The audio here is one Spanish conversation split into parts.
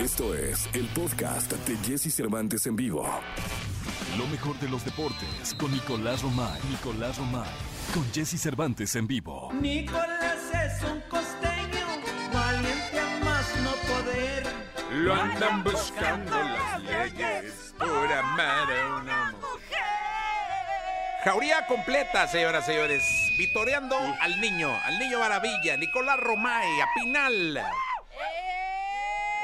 Esto es el podcast de Jesse Cervantes en vivo. Lo mejor de los deportes con Nicolás Romay. Nicolás Romay. Con Jesse Cervantes en vivo. Nicolás es un costeño, valiente a más no poder. Lo andan buscando las leyes por amar a una mujer. Jauría completa, señoras y señores. Vitoreando al niño, al niño maravilla, Nicolás Romay, a Pinal.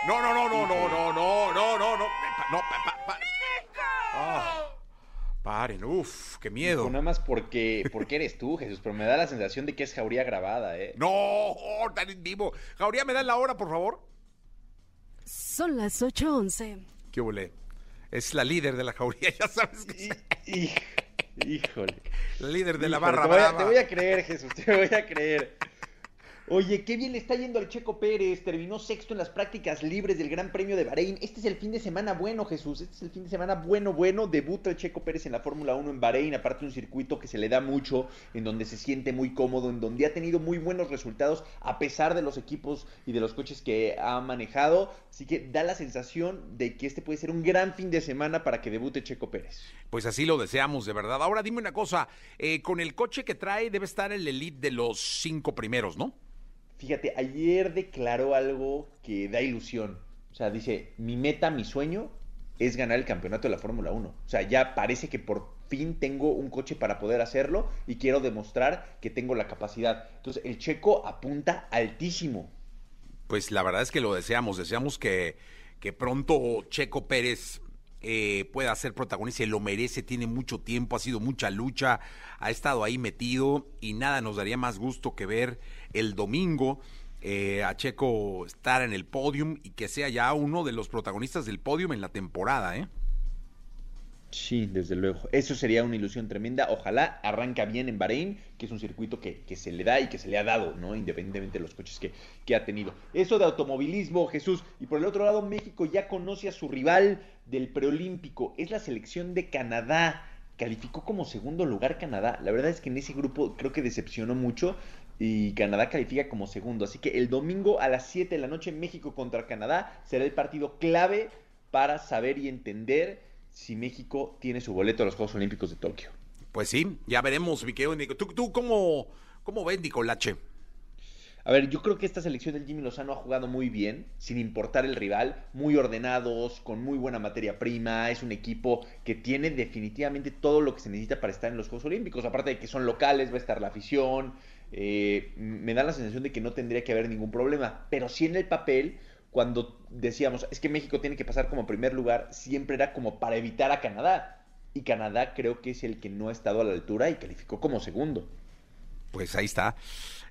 No, no, no, no, no, no, no, no, no, no. Pa- No, pa- pa- pa- Ah, paren, uff, qué miedo. Nada más porque, porque eres tú, Jesús, pero me da la sensación de que es jauría grabada, ¿eh? No, oh, tan en vivo. Jauría, ¿me dan la hora, por favor? Son las 8.11. ¿Qué huele? Es la líder de la jauría, ya sabes que Hij- Híjole. la líder de la Híjole, barra te voy, a, te voy a creer, Jesús, te voy a creer. Oye, qué bien le está yendo al Checo Pérez. Terminó sexto en las prácticas libres del Gran Premio de Bahrein. Este es el fin de semana bueno, Jesús. Este es el fin de semana bueno, bueno. Debuta el Checo Pérez en la Fórmula 1 en Bahrein. Aparte, un circuito que se le da mucho, en donde se siente muy cómodo, en donde ha tenido muy buenos resultados, a pesar de los equipos y de los coches que ha manejado. Así que da la sensación de que este puede ser un gran fin de semana para que debute Checo Pérez. Pues así lo deseamos, de verdad. Ahora dime una cosa, eh, con el coche que trae debe estar el elite de los cinco primeros, ¿no? Fíjate, ayer declaró algo que da ilusión. O sea, dice, mi meta, mi sueño es ganar el campeonato de la Fórmula 1. O sea, ya parece que por fin tengo un coche para poder hacerlo y quiero demostrar que tengo la capacidad. Entonces, el checo apunta altísimo. Pues la verdad es que lo deseamos, deseamos que, que pronto Checo Pérez eh, pueda ser protagonista, y lo merece, tiene mucho tiempo, ha sido mucha lucha, ha estado ahí metido y nada nos daría más gusto que ver el domingo eh, a Checo estar en el podium y que sea ya uno de los protagonistas del podium en la temporada, ¿eh? Sí, desde luego. Eso sería una ilusión tremenda. Ojalá arranca bien en Bahrein, que es un circuito que, que se le da y que se le ha dado, ¿no? Independientemente de los coches que, que ha tenido. Eso de automovilismo, Jesús. Y por el otro lado, México ya conoce a su rival del preolímpico. Es la selección de Canadá. Calificó como segundo lugar Canadá. La verdad es que en ese grupo creo que decepcionó mucho. Y Canadá califica como segundo. Así que el domingo a las 7 de la noche, México contra Canadá será el partido clave para saber y entender si México tiene su boleto a los Juegos Olímpicos de Tokio. Pues sí, ya veremos, mi querido Nico. ¿Tú, tú cómo, cómo ves, Nicolache? A ver, yo creo que esta selección del Jimmy Lozano ha jugado muy bien, sin importar el rival, muy ordenados, con muy buena materia prima, es un equipo que tiene definitivamente todo lo que se necesita para estar en los Juegos Olímpicos, aparte de que son locales, va a estar la afición, eh, me da la sensación de que no tendría que haber ningún problema, pero sí en el papel, cuando decíamos, es que México tiene que pasar como primer lugar, siempre era como para evitar a Canadá, y Canadá creo que es el que no ha estado a la altura y calificó como segundo. Pues ahí está.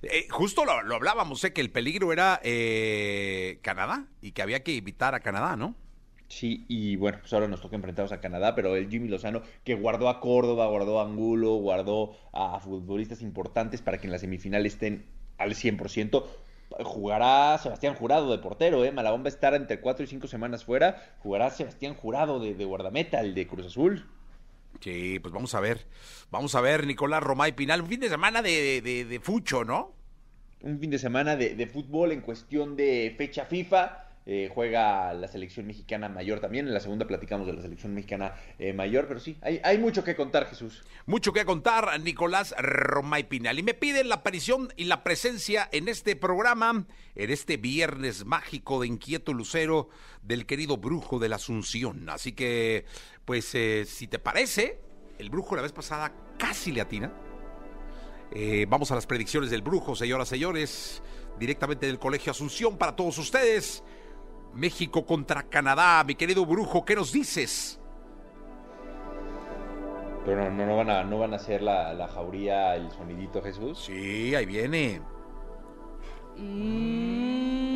Eh, justo lo, lo hablábamos, sé que el peligro era eh, Canadá y que había que evitar a Canadá, ¿no? Sí, y bueno, pues ahora nos toca enfrentarnos a Canadá, pero el Jimmy Lozano, que guardó a Córdoba, guardó a Angulo, guardó a futbolistas importantes para que en la semifinal estén al 100%, jugará Sebastián Jurado de portero, ¿eh? Malabón va a estar entre 4 y 5 semanas fuera, jugará Sebastián Jurado de, de guardameta, el de Cruz Azul. Sí, pues vamos a ver. Vamos a ver, Nicolás Romay Pinal. Un fin de semana de, de, de fucho, ¿no? Un fin de semana de, de fútbol en cuestión de fecha FIFA. Eh, juega la selección mexicana mayor también. En la segunda platicamos de la selección mexicana eh, mayor, pero sí, hay, hay mucho que contar, Jesús. Mucho que contar, Nicolás Romay Pinal. Y me piden la aparición y la presencia en este programa, en este viernes mágico de Inquieto Lucero, del querido brujo de la Asunción. Así que, pues, eh, si te parece, el brujo la vez pasada casi le atina. Eh, vamos a las predicciones del brujo, señoras y señores, directamente del Colegio Asunción para todos ustedes. México contra Canadá, mi querido brujo, ¿qué nos dices? Pero no, van a, no van a hacer la, la jauría, el sonidito, Jesús. Sí, ahí viene. Ah,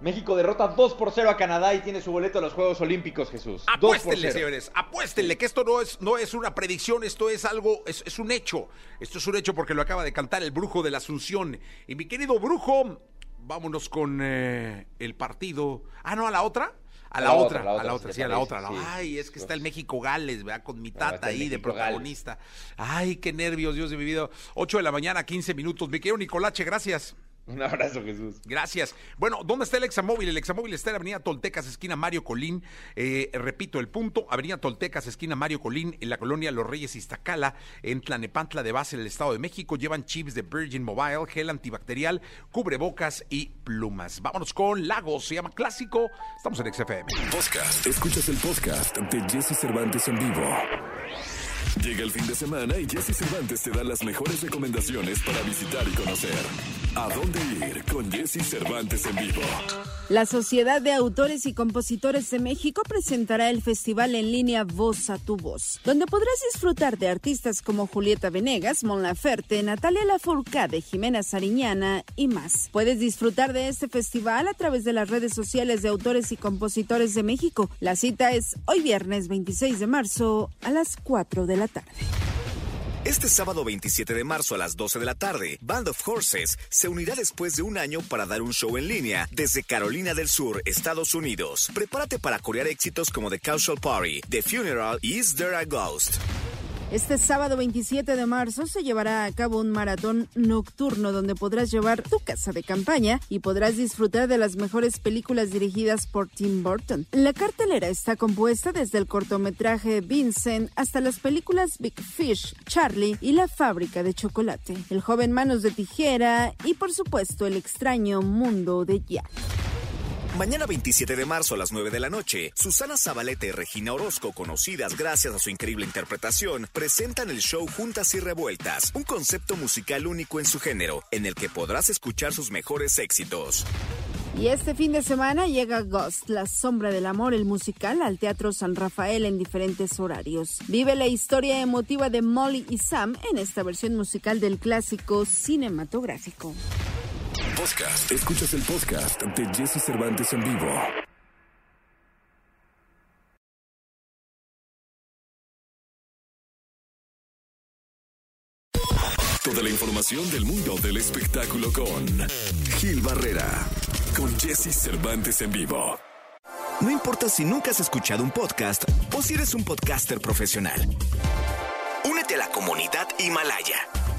México derrota 2 por 0 a Canadá y tiene su boleto a los Juegos Olímpicos, Jesús. 2 por Apuéstenle, 0. señores, apuéstenle que esto no es, no es una predicción, esto es algo, es, es un hecho. Esto es un hecho porque lo acaba de cantar el brujo de la Asunción. Y mi querido brujo, vámonos con eh, el partido. Ah, no, a la otra. A la, otra, a la otra, sí, a la otra. sí. Ay, es que está el Pues, México-Gales, ¿verdad? Con mi Ah, tata ahí de protagonista. Ay, qué nervios, Dios de mi vida. 8 de la mañana, 15 minutos. Mi querido Nicolache, gracias. Un abrazo, Jesús. Gracias. Bueno, ¿dónde está el Examóvil? El Examóvil está en Avenida Toltecas, esquina Mario Colín. Eh, repito el punto, Avenida Toltecas, esquina Mario Colín, en la colonia Los Reyes Iztacala, en Tlanepantla de base en el Estado de México. Llevan chips de Virgin Mobile, gel antibacterial, cubrebocas y plumas. Vámonos con Lagos, se llama Clásico. Estamos en XFM. Podcast. Escuchas el podcast de Jesse Cervantes en vivo. Llega el fin de semana y Jesse Cervantes te da las mejores recomendaciones para visitar y conocer. ¿A dónde ir con Jesse Cervantes en vivo? La Sociedad de Autores y Compositores de México presentará el festival en línea Voz a tu Voz, donde podrás disfrutar de artistas como Julieta Venegas, Mon Laferte, Natalia Lafourcade, Jimena Sariñana y más. Puedes disfrutar de este festival a través de las redes sociales de Autores y Compositores de México. La cita es hoy viernes 26 de marzo a las 4 de la tarde. Este sábado 27 de marzo a las 12 de la tarde, Band of Horses se unirá después de un año para dar un show en línea desde Carolina del Sur, Estados Unidos. Prepárate para corear éxitos como The Casual Party, The Funeral y Is There a Ghost. Este sábado 27 de marzo se llevará a cabo un maratón nocturno donde podrás llevar tu casa de campaña y podrás disfrutar de las mejores películas dirigidas por Tim Burton. La cartelera está compuesta desde el cortometraje Vincent hasta las películas Big Fish, Charlie y La fábrica de chocolate, El joven manos de tijera y por supuesto El extraño mundo de Jack. Mañana 27 de marzo a las 9 de la noche, Susana Zabaleta y Regina Orozco, conocidas gracias a su increíble interpretación, presentan el show Juntas y Revueltas, un concepto musical único en su género, en el que podrás escuchar sus mejores éxitos. Y este fin de semana llega Ghost, La Sombra del Amor, el musical, al Teatro San Rafael en diferentes horarios. Vive la historia emotiva de Molly y Sam en esta versión musical del clásico cinematográfico. Podcast. Escuchas el podcast de Jesse Cervantes en vivo. Toda la información del mundo del espectáculo con Gil Barrera, con Jesse Cervantes en vivo. No importa si nunca has escuchado un podcast o si eres un podcaster profesional. Únete a la comunidad Himalaya.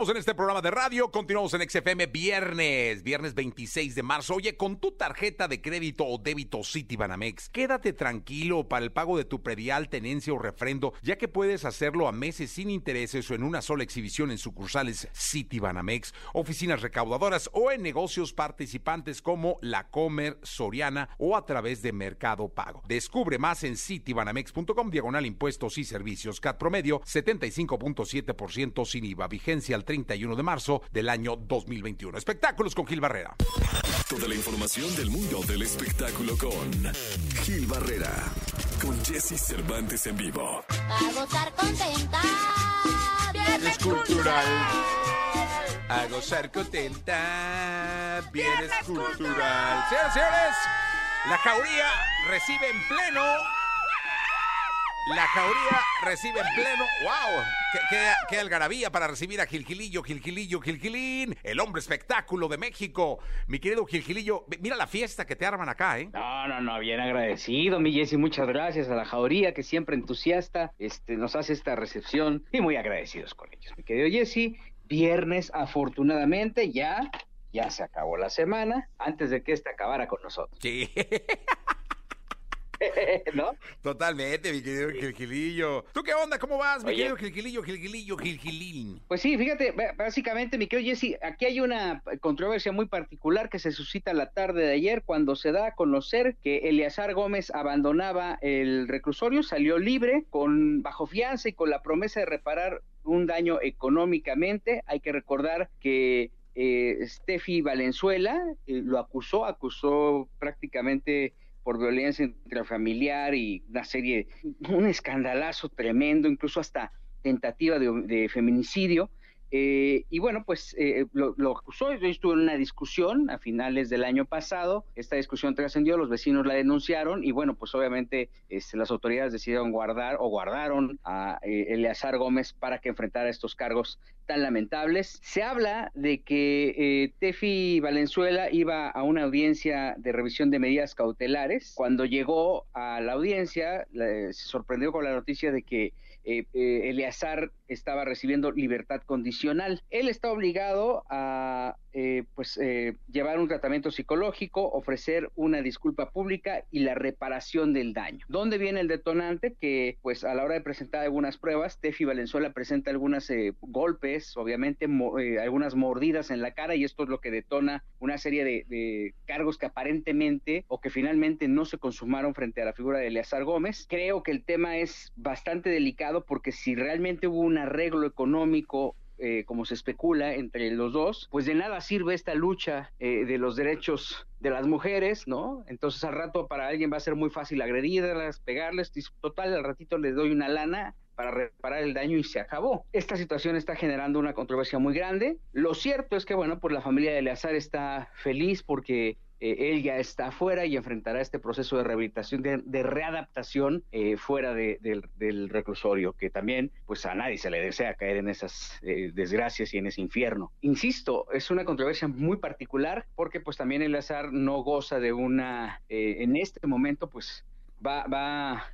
En este programa de radio, continuamos en XFM viernes, viernes 26 de marzo. Oye, con tu tarjeta de crédito o débito Citibanamex, quédate tranquilo para el pago de tu predial, tenencia o refrendo, ya que puedes hacerlo a meses sin intereses o en una sola exhibición en sucursales Citibanamex, oficinas recaudadoras o en negocios participantes como La Comer, Soriana o a través de Mercado Pago. Descubre más en citibanamex.com, diagonal impuestos y servicios. CAT promedio 75.7% sin IVA. Vigencia al 31 de marzo del año 2021. Espectáculos con Gil Barrera. Toda la información del mundo del espectáculo con Gil Barrera, con Jesse Cervantes en vivo. A gozar contenta. Viernes cultural. A gozar contenta. Viernes cultural. Señoras y señores, la jauría recibe en pleno. La jauría recibe en pleno. ¡Wow! ¿Qué, algarabía para recibir a Gilgilillo, Gilgilillo, Gilgilín, el hombre espectáculo de México. Mi querido Gilgilillo, mira la fiesta que te arman acá, ¿eh? No, no, no, bien agradecido, mi Jessy, muchas gracias a la jauría que siempre entusiasta este, nos hace esta recepción y muy agradecidos con ellos. Mi querido Jessy, viernes afortunadamente ya, ya se acabó la semana antes de que esta acabara con nosotros. Sí. ¿No? Totalmente, mi querido Gilgilillo. ¿Tú qué onda? ¿Cómo vas, mi Oye. querido Gilgilillo, Gilgilillo, Gilgilín? Pues sí, fíjate, básicamente, mi querido Jesse, aquí hay una controversia muy particular que se suscita la tarde de ayer cuando se da a conocer que Eleazar Gómez abandonaba el reclusorio, salió libre, con bajo fianza y con la promesa de reparar un daño económicamente. Hay que recordar que eh, Steffi Valenzuela eh, lo acusó, acusó prácticamente por violencia intrafamiliar y una serie, un escandalazo tremendo, incluso hasta tentativa de, de feminicidio. Eh, y bueno, pues eh, lo, lo, acusó. Yo estuve en una discusión a finales del año pasado. Esta discusión trascendió, los vecinos la denunciaron y bueno, pues obviamente este, las autoridades decidieron guardar o guardaron a eh, Eleazar Gómez para que enfrentara estos cargos tan lamentables. Se habla de que eh, Tefi Valenzuela iba a una audiencia de revisión de medidas cautelares. Cuando llegó a la audiencia, se sorprendió con la noticia de que eh, Eleazar estaba recibiendo libertad condicional. Él está obligado a eh, pues eh, llevar un tratamiento psicológico, ofrecer una disculpa pública y la reparación del daño. ¿Dónde viene el detonante? Que pues a la hora de presentar algunas pruebas, Tefi Valenzuela presenta algunos eh, golpes, obviamente algunas mordidas en la cara y esto es lo que detona una serie de, de, cargos que aparentemente o que finalmente no se consumaron frente a la figura de Eleazar Gómez. Creo que el tema es bastante delicado porque si realmente hubo un arreglo económico eh, como se especula entre los dos, pues de nada sirve esta lucha eh, de los derechos de las mujeres, ¿no? Entonces al rato para alguien va a ser muy fácil agredirlas, pegarles, total, al ratito les doy una lana para reparar el daño y se acabó. Esta situación está generando una controversia muy grande. Lo cierto es que, bueno, pues la familia de Eleazar está feliz porque eh, él ya está afuera y enfrentará este proceso de rehabilitación, de, readaptación eh, fuera de, del reclusorio, que también pues a nadie se le desea caer en esas eh, desgracias y en ese infierno. Insisto, es una controversia muy particular porque pues también el azar no goza de una, en este momento pues va, va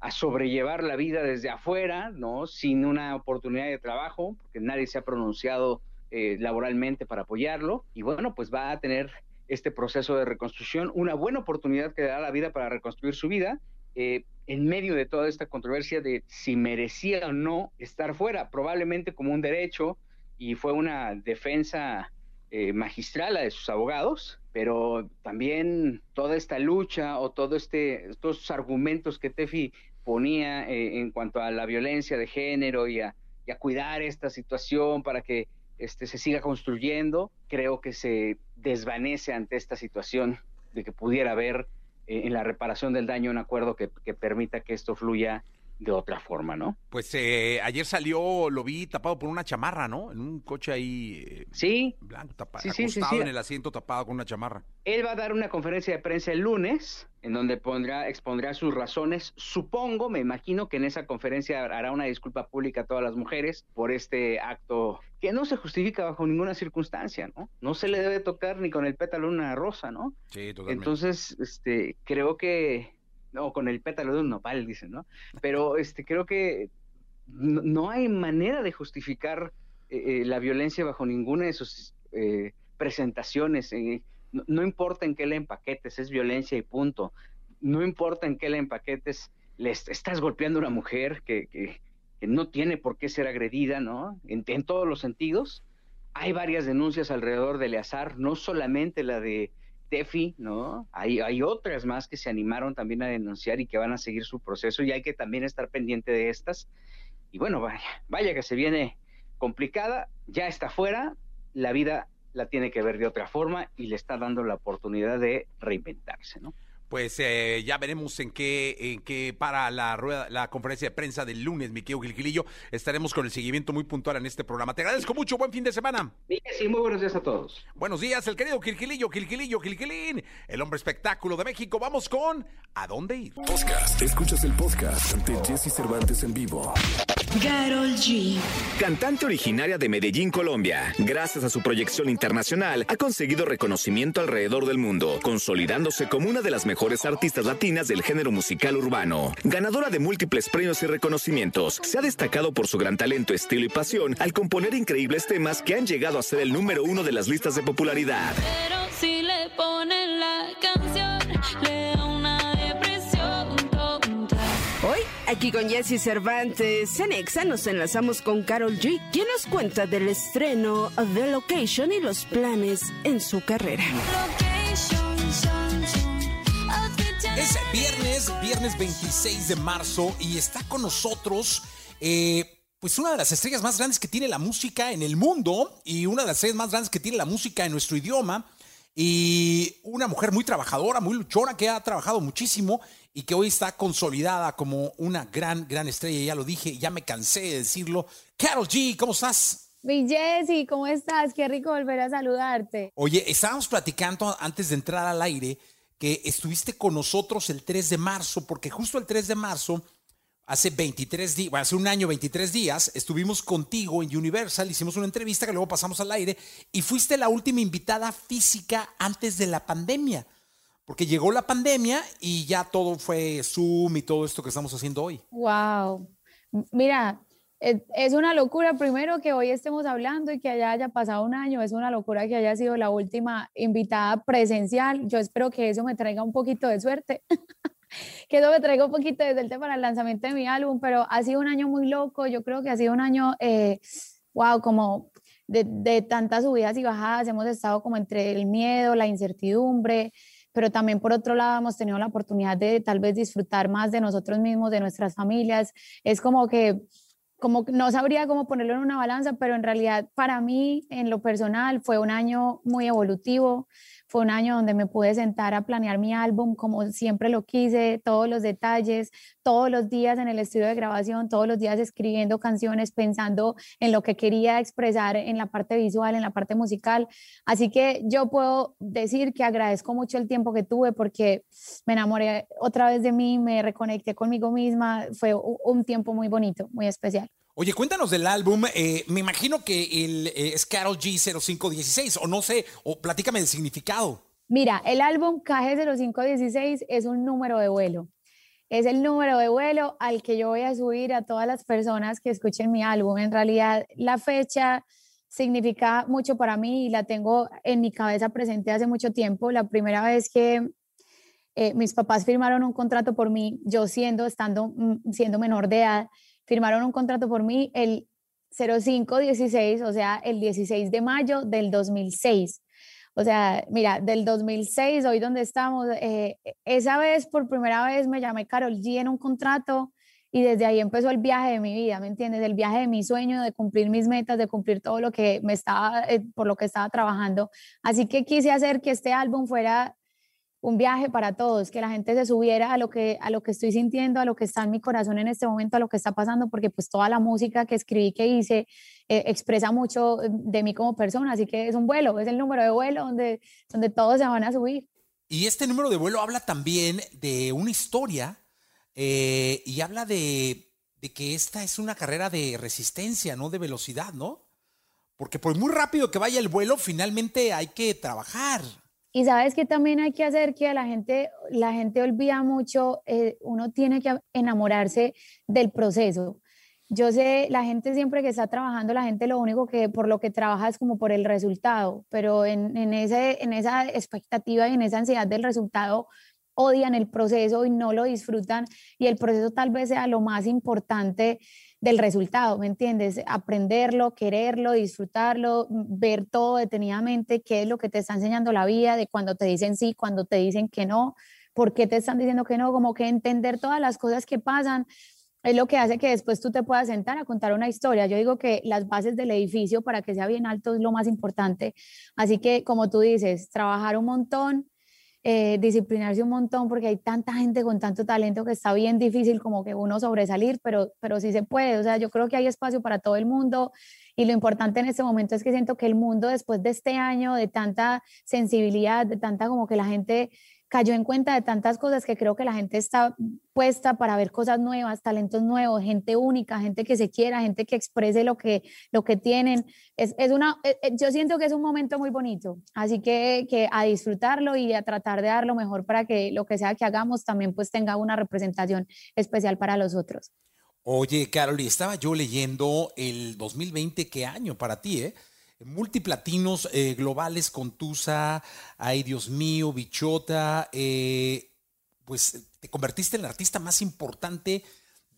a sobrellevar la vida desde afuera, ¿no? Sin una oportunidad de trabajo, porque nadie se ha pronunciado laboralmente para apoyarlo, y bueno, pues va a tener este proceso de reconstrucción, una buena oportunidad que da la vida para reconstruir su vida, eh, en medio de toda esta controversia de si merecía o no estar fuera, probablemente como un derecho, y fue una defensa eh, magistral la de sus abogados, pero también toda esta lucha o todo este, estos argumentos que Tefi ponía eh, en cuanto a la violencia de género y a cuidar esta situación para que este, se siga construyendo, creo que se desvanece ante esta situación de que pudiera haber eh, en la reparación del daño un acuerdo que, que permita que esto fluya de otra forma, ¿no? Pues eh, ayer salió, lo vi tapado por una chamarra, ¿no? En un coche ahí. Eh, sí. Blanco, tapado, sí, acostado en el asiento tapado con una chamarra. Él va a dar una conferencia de prensa el lunes, en donde pondrá, expondrá sus razones. Supongo, me imagino que en esa conferencia hará una disculpa pública a todas las mujeres por este acto que no se justifica bajo ninguna circunstancia, ¿no? No se le debe tocar ni con el pétalo una rosa, ¿no? Sí, totalmente. Entonces, este, creo que o con el pétalo de un nopal, dicen, ¿no? Pero este, creo que no, hay manera de justificar eh, eh, la violencia bajo ninguna de sus eh, presentaciones. No, importa en qué le empaquetes, es violencia y punto. No importa en qué le empaquetes, le estás golpeando a una mujer que, que, no tiene por qué ser agredida, ¿no? En, en todos los sentidos. Hay varias denuncias alrededor de Eleazar, no solamente la de Tefi, ¿no? Hay, hay otras más que se animaron también a denunciar y que van a seguir su proceso y hay que también estar pendiente de estas. Y bueno, vaya, vaya que se viene complicada, ya está fuera, la vida la tiene que ver de otra forma y le está dando la oportunidad de reinventarse, ¿no? Pues eh, ya veremos en qué, en qué para la rueda, la conferencia de prensa del lunes, mi querido Gilgilillo. Estaremos con el seguimiento muy puntual en este programa. Te agradezco mucho, buen fin de semana. Sí, muy buenos días a todos. Buenos días, el querido Gilgilillo, Gilgilillo, Gilgilín, el hombre espectáculo de México. Vamos con ¿A dónde ir? Podcast. Escuchas el podcast de Jesse Cervantes en vivo. Carol G. Cantante originaria de Medellín, Colombia, gracias a su proyección internacional, ha conseguido reconocimiento alrededor del mundo, consolidándose como una de las mejores artistas latinas del género musical urbano. Ganadora de múltiples premios y reconocimientos, se ha destacado por su gran talento, estilo y pasión al componer increíbles temas que han llegado a ser el número uno de las listas de popularidad. Pero si le ponen la canción, le da una depresión tonta. Hoy, aquí con Jesse Cervantes, en Exa nos enlazamos con Carol G, quien nos cuenta del estreno de Location y los planes en su carrera. Location, Es viernes, viernes 26 de marzo y está con nosotros eh, pues una de las estrellas más grandes que tiene la música en el mundo y una de las estrellas más grandes que tiene la música en nuestro idioma y una mujer muy trabajadora, muy luchona que ha trabajado muchísimo y que hoy está consolidada como una gran, gran estrella. Ya lo dije, ya me cansé de decirlo. Carol G, ¿cómo estás? Mi Jessy, ¿cómo estás? Qué rico volver a saludarte. Oye, estábamos platicando antes de entrar al aire que estuviste con nosotros el 3 de marzo, porque justo el 3 de marzo, hace 23 días, bueno, hace un año, 23 días, estuvimos contigo en Universal, hicimos una entrevista que luego pasamos al aire y fuiste la última invitada física antes de la pandemia. Porque llegó la pandemia y ya todo fue Zoom y todo esto que estamos haciendo hoy. Wow. Mira, es una locura primero que hoy estemos hablando y que haya, haya pasado un año, es una locura que haya sido la última invitada presencial. Yo espero que eso me traiga un poquito de suerte, que eso me traiga un poquito de suerte para el lanzamiento de mi álbum, pero ha sido un año muy loco, yo creo que ha sido un año, wow, eh, como de, de tantas subidas y bajadas, hemos estado como entre el miedo, la incertidumbre, pero también por otro lado hemos tenido la oportunidad de tal vez disfrutar más de nosotros mismos, de nuestras familias. Es como que como no sabría cómo ponerlo en una balanza, pero en realidad para mí en lo personal fue un año muy evolutivo, fue un año donde me pude sentar a planear mi álbum como siempre lo quise, todos los detalles, todos los días en el estudio de grabación, todos los días escribiendo canciones, pensando en lo que quería expresar en la parte visual, en la parte musical. Así que yo puedo decir que agradezco mucho el tiempo que tuve porque me enamoré otra vez de mí, me reconecté conmigo misma, fue un tiempo muy bonito, muy especial. Oye, cuéntanos del álbum. Eh, me imagino que el, eh, es Carol G0516, o no sé, o platícame del significado. Mira, el álbum KG0516 es un número de vuelo. Es el número de vuelo al que yo voy a subir a todas las personas que escuchen mi álbum. En realidad, la fecha significa mucho para mí y la tengo en mi cabeza presente hace mucho tiempo. La primera vez que eh, mis papás firmaron un contrato por mí, yo siendo, estando, mm, siendo menor de edad, firmaron un contrato por mí el 0516, o sea, el 16 de mayo del 2006. O sea, mira, del 2006, hoy donde estamos, eh, esa vez, por primera vez, me llamé Carol G en un contrato y desde ahí empezó el viaje de mi vida, ¿me entiendes? El viaje de mi sueño, de cumplir mis metas, de cumplir todo lo que me estaba, eh, por lo que estaba trabajando. Así que quise hacer que este álbum fuera un viaje para todos, que la gente se subiera a lo que a lo que estoy sintiendo, a lo que está en mi corazón en este momento, a lo que está pasando, porque pues toda la música que escribí, que hice, eh, expresa mucho eh, de mí como persona, así que es un vuelo, es el número de vuelo donde, donde todos se van a subir. Y este número de vuelo habla también de una historia eh, y habla de, de que esta es una carrera de resistencia, no de velocidad, ¿no? Porque por muy rápido que vaya el vuelo, finalmente hay que trabajar. Y sabes que también hay que hacer que la gente, la gente olvida mucho, eh, uno tiene que enamorarse del proceso. Yo sé, la gente siempre que está trabajando, la gente lo único que por lo que trabaja es como por el resultado, pero en, en, ese, en esa expectativa y en esa ansiedad del resultado odian el proceso y no lo disfrutan y el proceso tal vez sea lo más importante del resultado, ¿me entiendes? Aprenderlo, quererlo, disfrutarlo, ver todo detenidamente, qué es lo que te está enseñando la vida, de cuando te dicen sí, cuando te dicen que no, por qué te están diciendo que no, como que entender todas las cosas que pasan es lo que hace que después tú te puedas sentar a contar una historia. Yo digo que las bases del edificio para que sea bien alto es lo más importante. Así que, como tú dices, trabajar un montón, eh, disciplinarse un montón porque hay tanta gente con tanto talento que está bien difícil como que uno sobresalir, pero, pero sí se puede. O sea, yo creo que hay espacio para todo el mundo y lo importante en este momento es que siento que el mundo después de este año de tanta sensibilidad, de tanta como que la gente cayó en cuenta de tantas cosas que creo que la gente está puesta para ver cosas nuevas, talentos nuevos, gente única, gente que se quiera, gente que exprese lo que, lo que tienen. Es, es una, eh, eh, yo siento que es un momento muy bonito, así que, que a disfrutarlo y a tratar de dar lo mejor para que lo que sea que hagamos también pues tenga una representación especial para los otros. Oye, Carol, estaba yo leyendo el 2020, ¿qué año para ti, eh? Multiplatinos eh, globales con Tusa, ay Dios mío, Bichota, eh, pues te convertiste en la artista más importante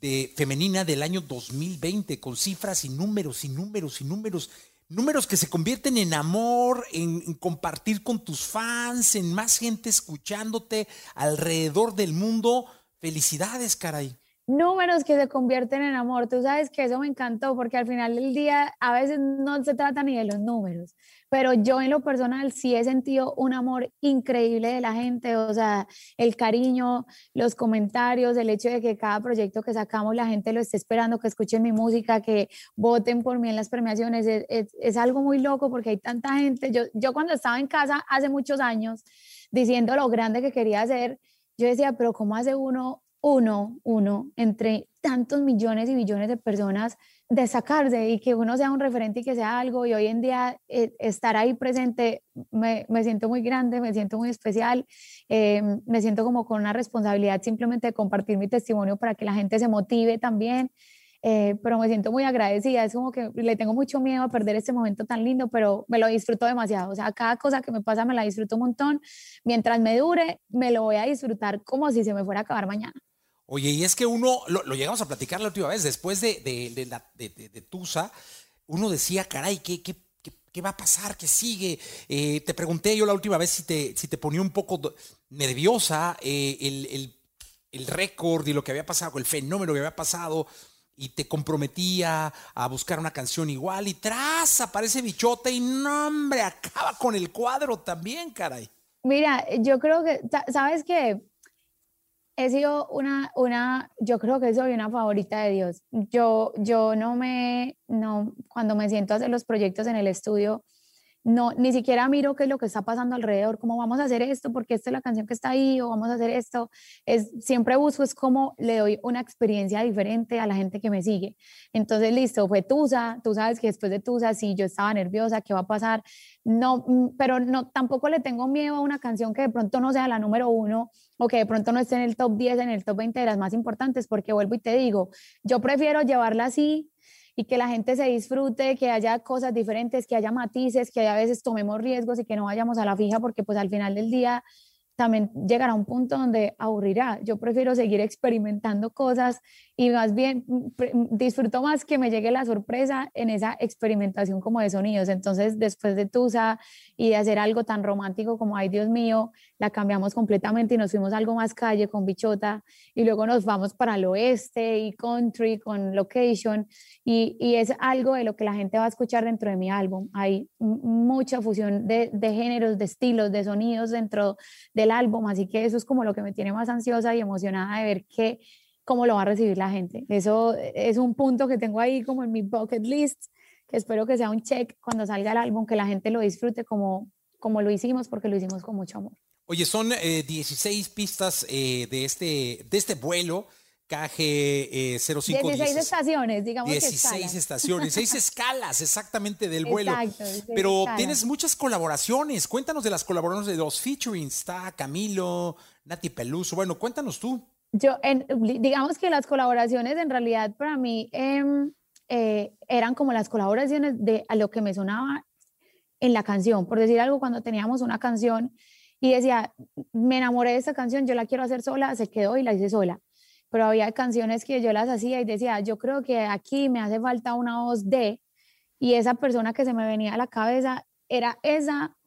de, femenina del año 2020, con cifras y números y números y números, números que se convierten en amor, en, en compartir con tus fans, en más gente escuchándote alrededor del mundo. Felicidades, caray. Números que se convierten en amor. Tú sabes que eso me encantó porque al final del día a veces no se trata ni de los números, pero yo en lo personal sí he sentido un amor increíble de la gente, o sea, el cariño, los comentarios, el hecho de que cada proyecto que sacamos la gente lo esté esperando, que escuchen mi música, que voten por mí en las premiaciones, es, es, algo muy loco porque hay tanta gente. Yo, yo cuando estaba en casa hace muchos años diciendo lo grande que quería hacer, yo decía, pero ¿cómo hace uno uno, uno, entre tantos millones y billones de personas, destacarse y que uno sea un referente y que sea algo. Y hoy en día eh, estar ahí presente, me, me, siento muy grande, me siento muy especial, eh, me siento como con una responsabilidad simplemente de compartir mi testimonio para que la gente se motive también. Eh, pero me siento muy agradecida, es como que le tengo mucho miedo a perder este momento tan lindo, pero me lo disfruto demasiado, o sea, cada cosa que me pasa me la disfruto un montón, mientras me dure, me lo voy a disfrutar como si se me fuera a acabar mañana. Oye, y es que uno, lo, llegamos a platicar la última vez, después de, de, de, Tusa, uno decía, caray, ¿qué, qué, qué, va a pasar? ¿Qué sigue? Eh, te pregunté yo la última vez si te, si te ponía un poco nerviosa eh, el, el, récord y lo que había pasado, el fenómeno que había pasado, y te comprometía a buscar una canción igual, y tras aparece Bichota y no, hombre, acaba con el cuadro también, caray. Mira, yo creo que, ¿sabes qué? He sido una, una, yo creo que soy una favorita de Dios. Yo, yo no me, no, cuando me siento a hacer los proyectos en el estudio, no, ni siquiera miro qué es lo que está pasando alrededor, cómo vamos a hacer esto, porque esta es la canción que está ahí, o vamos a hacer esto. Es, siempre busco es cómo le doy una experiencia diferente a la gente que me sigue. Entonces, listo, fue Tusa, tú sabes que después de Tusa, sí, yo estaba nerviosa, ¿qué va a pasar? No, mm, pero no, tampoco le tengo miedo a una canción que de pronto no sea la número uno o que de pronto no esté en el top 10, en el top 20 de las más importantes, porque vuelvo y te digo, yo prefiero llevarla así y que la gente se disfrute, que haya cosas diferentes, que haya matices, que a veces tomemos riesgos y que no vayamos a la fija, porque pues al final del día también llegará un punto donde aburrirá. Yo prefiero seguir experimentando cosas y más bien mm, disfruto más que me llegue la sorpresa en esa experimentación como de sonidos. Entonces, después de Tusa y de hacer algo tan romántico como, ay Dios mío, la cambiamos completamente y nos fuimos algo más calle con Bichota y luego nos vamos para el oeste y country con location y, y es algo de lo que la gente va a escuchar dentro de mi álbum. Hay mucha fusión de, de géneros, de estilos, de sonidos dentro del álbum, así que eso es como lo que me tiene más ansiosa y emocionada de ver qué cómo lo va a recibir la gente. Eso es un punto que tengo ahí como en mi bucket list, que espero que sea un check cuando salga el álbum, que la gente lo disfrute como, como lo hicimos, porque lo hicimos con mucho amor. Oye, son 16 eh, pistas eh, de, este, de este vuelo. KG eh, 05 16 estaciones, digamos 16 estaciones, 6 escalas exactamente del vuelo. Exacto, Pero tienes muchas colaboraciones. Cuéntanos de las colaboraciones de los featuring. Está Camilo, Nati Peluso. Bueno, cuéntanos tú. Yo, en, digamos que las colaboraciones en realidad para mí em, eh, eran como las colaboraciones de a lo que me sonaba en la canción. Por decir algo, cuando teníamos una canción y decía, me enamoré de esta canción, yo la quiero hacer sola, se quedó y la hice sola. Pero había canciones que yo las hacía y decía, yo creo que aquí me hace falta una voz de, y esa persona que se me venía a la cabeza era esa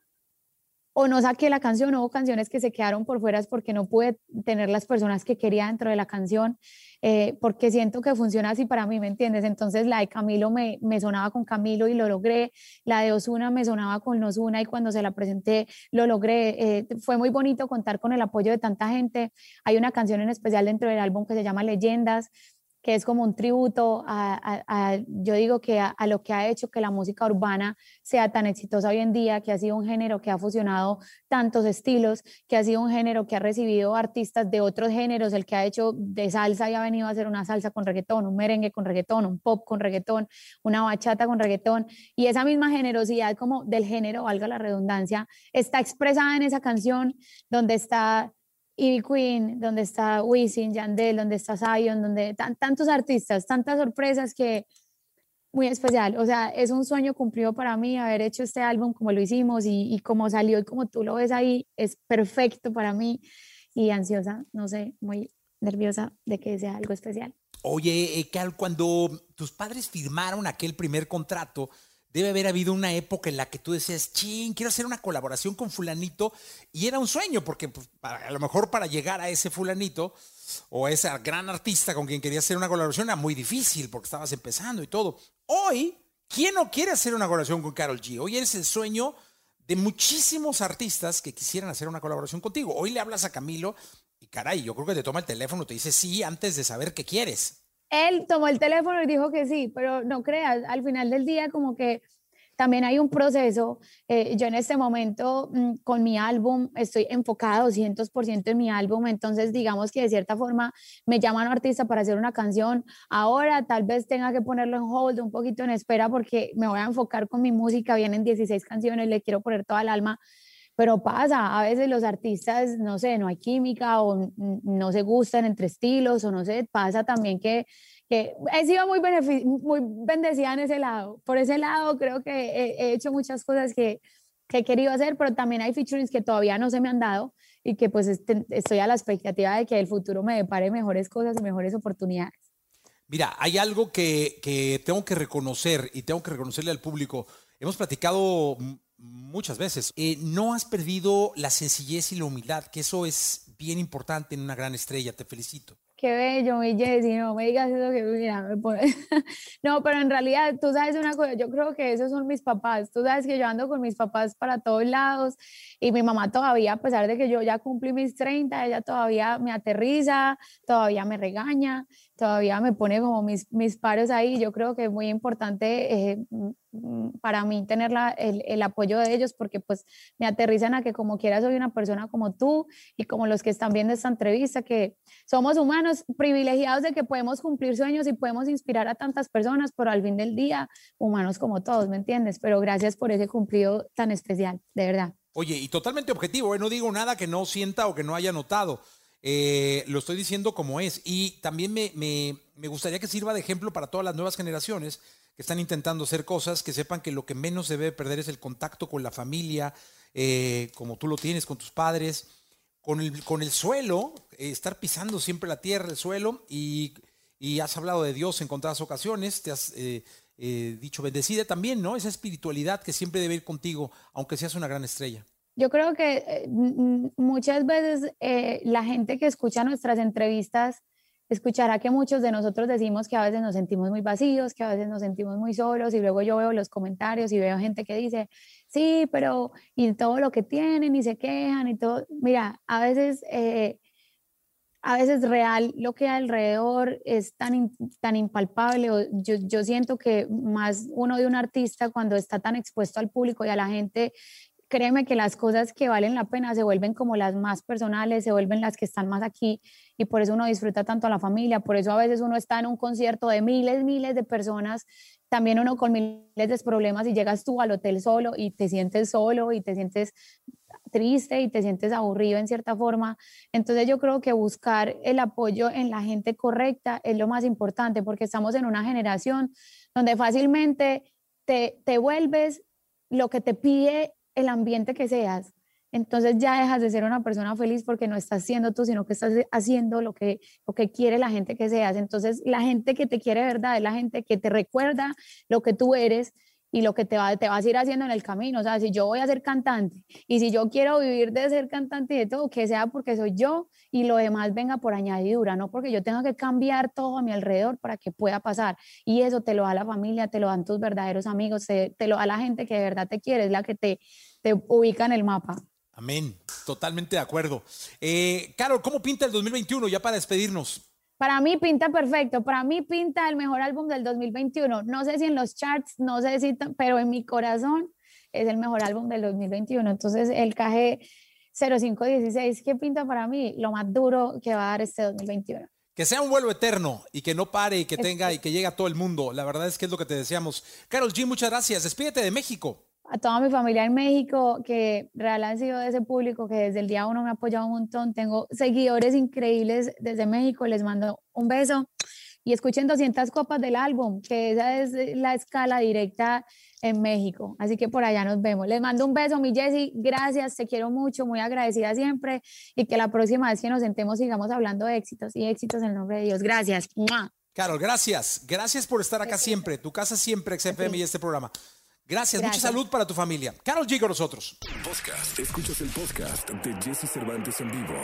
o no saqué la canción, hubo canciones que se quedaron por fuera porque no pude tener las personas que quería dentro de la canción, eh, porque siento que funciona así para mí, ¿me entiendes? Entonces la de Camilo me, me sonaba con Camilo y lo logré, la de Osuna me sonaba con Osuna y cuando se la presenté lo logré. Eh, fue muy bonito contar con el apoyo de tanta gente. Hay una canción en especial dentro del álbum que se llama Leyendas, que es como un tributo a, yo digo que a, lo que ha hecho que la música urbana sea tan exitosa hoy en día, que ha sido un género que ha fusionado tantos estilos, que ha sido un género que ha recibido artistas de otros géneros, el que ha hecho de salsa y ha venido a hacer una salsa con reggaetón, un merengue con reggaetón, un pop con reggaetón, una bachata con reggaetón, y esa misma generosidad como del género, valga la redundancia, está expresada en esa canción donde está Ivy Queen, donde está Wisin, Yandel, donde está Zion, donde tantos artistas, tantas sorpresas que muy especial. O sea, es un sueño cumplido para mí haber hecho este álbum como lo hicimos y, y como salió y como tú lo ves ahí, es perfecto para mí y ansiosa, no sé, muy nerviosa de que sea algo especial. Oye, eh, Cal, cuando tus padres firmaron aquel primer contrato, debe haber habido una época en la que tú decías, ching, quiero hacer una colaboración con fulanito, y era un sueño, porque pues, a lo mejor para llegar a ese fulanito, o esa gran artista con quien querías hacer una colaboración era muy difícil porque estabas empezando y todo. Hoy, ¿quién no quiere hacer una colaboración con Carol G? Hoy eres el sueño de muchísimos artistas que quisieran hacer una colaboración contigo. Hoy le hablas a Camilo y caray, yo creo que te toma el teléfono, te dice sí antes de saber qué quieres. Él tomó el teléfono y dijo que sí, pero no creas, al final del día como que también hay un proceso. eh, yo en este momento mm, con mi álbum estoy enfocada 200% en mi álbum, entonces digamos que de cierta forma me llaman artista para hacer una canción. Ahora tal vez tenga que ponerlo en hold, un poquito en espera porque me voy a enfocar con mi música. Vienen 16 canciones, le quiero poner toda el alma. Pero pasa, a veces los artistas, no sé, no hay química o no se gustan entre estilos o no sé, pasa también que, que he sido muy, muy bendecida en ese lado. Por ese lado creo que he, he hecho muchas cosas que, que he querido hacer, pero también hay featurings que todavía no se me han dado y que pues este- estoy a la expectativa de que el futuro me depare mejores cosas y mejores oportunidades. Mira, hay algo que, que tengo que reconocer y tengo que reconocerle al público. Hemos platicado muchas veces. Eh, no has perdido la sencillez y la humildad, que eso es bien importante en una gran estrella. Te felicito. Qué bello, mi Jessy, no me digas eso que mira, me pone... No, pero en realidad, tú sabes una cosa, yo creo que esos son mis papás. Tú sabes que yo ando con mis papás para todos lados y mi mamá todavía, a pesar de que yo ya cumplí mis 30, ella todavía me aterriza, todavía me regaña, todavía me pone como mis, mis paros ahí. Yo creo que es muy importante eh, para mí tener el apoyo de ellos porque pues me aterrizan a que como quiera soy una persona como tú y como los que están viendo esta entrevista, que somos humanos privilegiados de que podemos cumplir sueños y podemos inspirar a tantas personas, pero al fin del día, humanos como todos, ¿me entiendes? Pero gracias por ese cumplido tan especial, de verdad. Oye, y totalmente objetivo, ¿eh? no digo nada que no sienta o que no haya notado. Eh, lo estoy diciendo como es. Y también me, me- me gustaría que sirva de ejemplo para todas las nuevas generaciones que están intentando hacer cosas, que sepan que lo que menos se debe perder es el contacto con la familia, eh, como tú lo tienes con tus padres, con el, con el suelo, eh, estar pisando siempre la tierra, el suelo, y, y has hablado de Dios en contadas ocasiones, te has dicho bendecida también, ¿no? Esa espiritualidad que siempre debe ir contigo, aunque seas una gran estrella. Yo creo que eh, muchas veces eh, la gente que escucha nuestras entrevistas escuchará que muchos de nosotros decimos que a veces nos sentimos muy vacíos, que a veces nos sentimos muy solos y luego yo veo los comentarios y veo gente que dice, sí, pero y todo lo que tienen y se quejan y todo. Mira, a veces... eh, a veces real lo que hay alrededor es tan, tan impalpable. Yo, yo siento que más uno de un artista cuando está tan expuesto al público y a la gente, créeme que las cosas que valen la pena se vuelven como las más personales, se vuelven las que están más aquí y por eso uno disfruta tanto a la familia, por eso a veces uno está en un concierto de miles, miles de personas, también uno con miles de problemas y llegas tú al hotel solo y te sientes solo y te sientes triste y te sientes aburrido en cierta forma. Entonces yo creo que buscar el apoyo en la gente correcta es lo más importante porque estamos en una generación donde fácilmente te, te vuelves lo que te pide el ambiente que seas. Entonces ya dejas de ser una persona feliz porque no estás siendo tú, sino que estás haciendo lo que, lo que quiere la gente que seas. Entonces la gente que te quiere verdad es la gente que te recuerda lo que tú eres y lo que te, va, te vas a ir haciendo en el camino. O sea, si yo voy a ser cantante y si yo quiero vivir de ser cantante y de todo, que sea porque soy yo y lo demás venga por añadidura, no porque yo tenga que cambiar todo a mi alrededor para que pueda pasar. Y eso te lo da la familia, te lo dan tus verdaderos amigos, te, te lo da la gente que de verdad te quiere, es la que te, te ubica en el mapa. Amén, totalmente de acuerdo. Eh, Carol, ¿cómo pinta el 2021 ya para despedirnos? Para mí pinta perfecto, para mí pinta el mejor álbum del 2021. No sé si en los charts, no sé si, pero en mi corazón es el mejor álbum del 2021. Entonces, el KG 0516, ¿qué pinta para mí? Lo más duro que va a dar este 2021. Que sea un vuelo eterno y que no pare y que tenga y que llegue a todo el mundo. La verdad es que es lo que te deseamos. Carol G, muchas gracias. Despídete de México. A toda mi familia en México, que real han sido de ese público que desde el día uno me ha apoyado un montón. Tengo seguidores increíbles desde México, les mando un beso y escuchen 200 copas del álbum, que esa es la escala directa en México. Así que por allá nos vemos. Les mando un beso, mi Jessie, gracias, te quiero mucho, muy agradecida siempre y que la próxima vez que nos sentemos sigamos hablando de éxitos y éxitos en el nombre de Dios. Gracias. ¡Mua! Carol, gracias. Gracias por estar acá siempre. Tu casa siempre, XFM y este programa. Gracias. Mucha salud para tu familia. Carol G con nosotros. Podcast. Escuchas el podcast de Jesse Cervantes en vivo.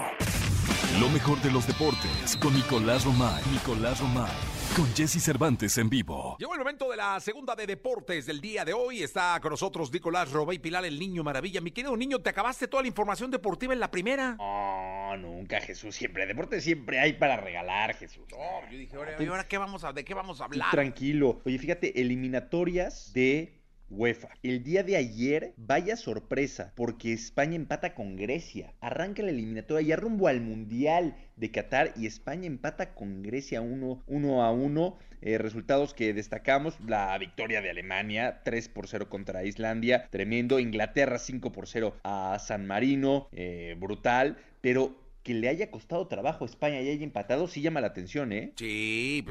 Lo mejor de los deportes con Nicolás Romay. Nicolás Romay. Con Jesse Cervantes en vivo. Llegó el momento de la segunda de deportes del día de hoy. Está con nosotros Nicolás Robey Pilar, el niño maravilla. Mi querido niño, ¿te acabaste toda la información deportiva en la primera? No, nunca, Jesús. Siempre, deporte siempre hay para regalar, Jesús. No, yo dije, ahora, ¿y ahora qué vamos a, ¿de qué vamos a hablar? Tranquilo. Oye, fíjate, eliminatorias de UEFA. El día de ayer, vaya sorpresa, porque España empata con Grecia. Arranca la eliminatoria ya rumbo al Mundial de Qatar y España empata con Grecia 1 uno a 1. Eh, resultados que destacamos, la victoria de Alemania 3 por 0 contra Islandia, tremendo. Inglaterra 5 por 0 a San Marino, eh, brutal, pero que le haya costado trabajo a España y haya empatado sí llama la atención, ¿eh? Sí,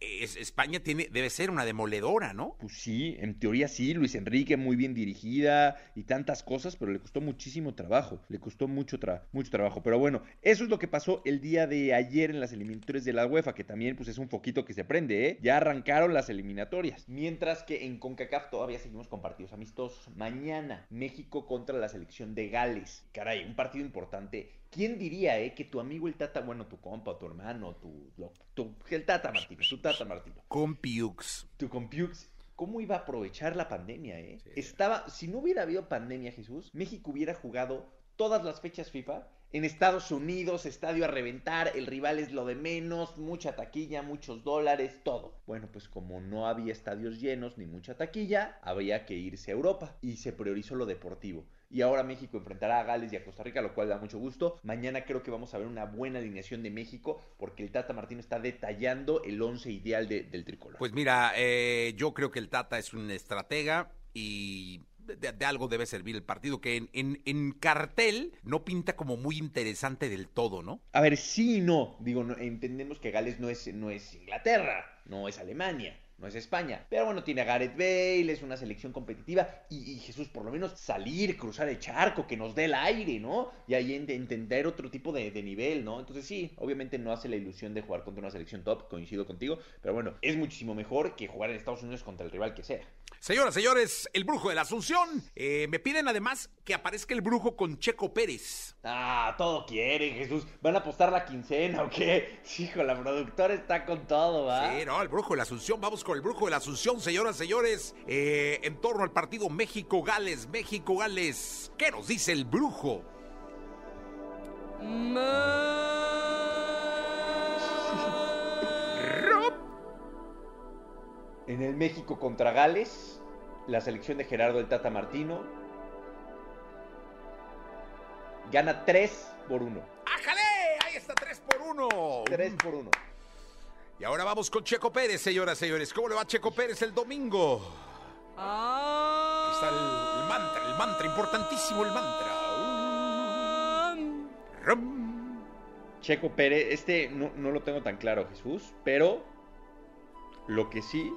es- España tiene, debe ser una demoledora, ¿no? Pues sí, en teoría sí, Luis Enrique muy bien dirigida y tantas cosas, pero le costó muchísimo trabajo, le costó mucho, mucho trabajo. Pero bueno, eso es lo que pasó el día de ayer en las eliminatorias de la UEFA, que también pues es un foquito que se prende, ¿eh? Ya arrancaron las eliminatorias. Mientras que en CONCACAF todavía seguimos con partidos amistosos. Mañana, México contra la selección de Gales. Caray, un partido importante. ¿Quién diría, eh, que tu amigo el Tata, bueno, tu compa, tu hermano, tu, tu- el Tata Martino, tu Tata Martino, Compiux. tu Compiux, ¿cómo iba a aprovechar la pandemia, eh? Estaba, si no hubiera habido pandemia, Jesús, México hubiera jugado todas las fechas FIFA en Estados Unidos, estadio a reventar, el rival es lo de menos, mucha taquilla, muchos dólares, todo. Bueno, pues como no había estadios llenos ni mucha taquilla, había que irse a Europa y se priorizó lo deportivo. Y ahora México enfrentará a Gales y a Costa Rica, lo cual da mucho gusto. Mañana creo que vamos a ver una buena alineación de México porque el Tata Martino está detallando el once ideal de- del tricolor. Pues mira, eh, yo creo que el Tata es un estratega y de, de algo debe servir el partido, que en, en- en cartel no pinta como muy interesante del todo, ¿no? A ver, sí y no. Digo, no- entendemos que Gales no es, no es Inglaterra, no es Alemania, no es España. Pero bueno, tiene a Gareth Bale, es una selección competitiva. Y, y Jesús, por lo menos salir, cruzar el charco, que nos dé el aire, ¿no? Y ahí ent- entender otro tipo de, de nivel, ¿no? Entonces sí, obviamente no hace la ilusión de jugar contra una selección top, coincido contigo. Pero bueno, es muchísimo mejor que jugar en Estados Unidos contra el rival que sea. Señoras, señores, el brujo de la Asunción. Eh, me piden además que aparezca el brujo con Checo Pérez. Ah, todo quiere, Jesús. ¿Van a apostar la quincena o qué? Hijo, la productora está con todo, ¿va? Sí, no, el brujo de la Asunción. Vamos con el brujo de la Asunción, señoras, señores. Eh, en torno al partido México-Gales, México-Gales. ¿Qué nos dice el brujo? En el México contra Gales, la selección de Gerardo el Tata Martino gana 3 por 1. ¡Ájale! Ahí está 3 por 1. 3 por 1. Y ahora vamos con Checo Pérez, señoras, señores. ¿Cómo le va Checo Pérez el domingo? Aquí está el, el mantra, el mantra, importantísimo el mantra. Rum. Checo Pérez, este no, no lo tengo tan claro, Jesús, pero lo que sí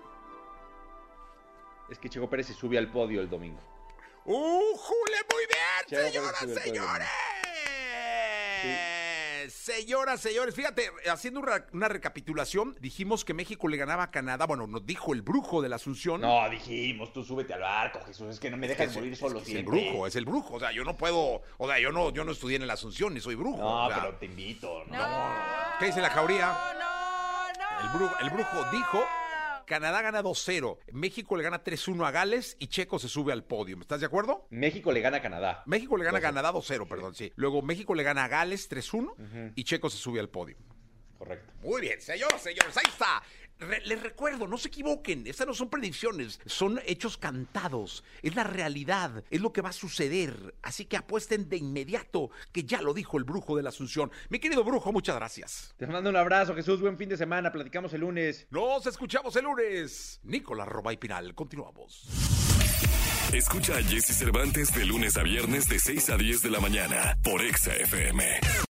es que Checo Pérez se sube al podio el domingo. ¡Uh, Jule! Muy bien, Checo señoras, señores. Señoras, señores, fíjate, haciendo una, una recapitulación, dijimos que México le ganaba a Canadá. Bueno, nos dijo el brujo de la Asunción. No, dijimos, tú súbete al barco, Jesús, es que no me dejas Es- morir es solo que es el brujo, es el brujo. O sea, yo no puedo. O sea, yo no, yo no estudié en la Asunción ni soy brujo. No, o sea, pero te invito, ¿no? ¿Qué dice la jauría? El brujo, el brujo dijo. Canadá gana 2-0, México le gana 3-1 a Gales y Checo se sube al podio. ¿Estás de acuerdo? México le gana a Canadá. México le gana a 2-0. Canadá 2-0, perdón, sí. Luego México le gana a Gales 3-1 y Checo se sube al podio. Correcto. Muy bien, señoras, señores, ahí está. Re- les recuerdo, no se equivoquen, estas no son predicciones, son hechos cantados, es la realidad, es lo que va a suceder. Así que apuesten de inmediato, que ya lo dijo el brujo de la Asunción. Mi querido brujo, muchas gracias. Te mando un abrazo, Jesús, buen fin de semana, platicamos el lunes. Nos escuchamos el lunes. Nicolás Robay Pinal, continuamos. Escucha a Jesse Cervantes de lunes a viernes de 6 a 10 de la mañana por Exa FM.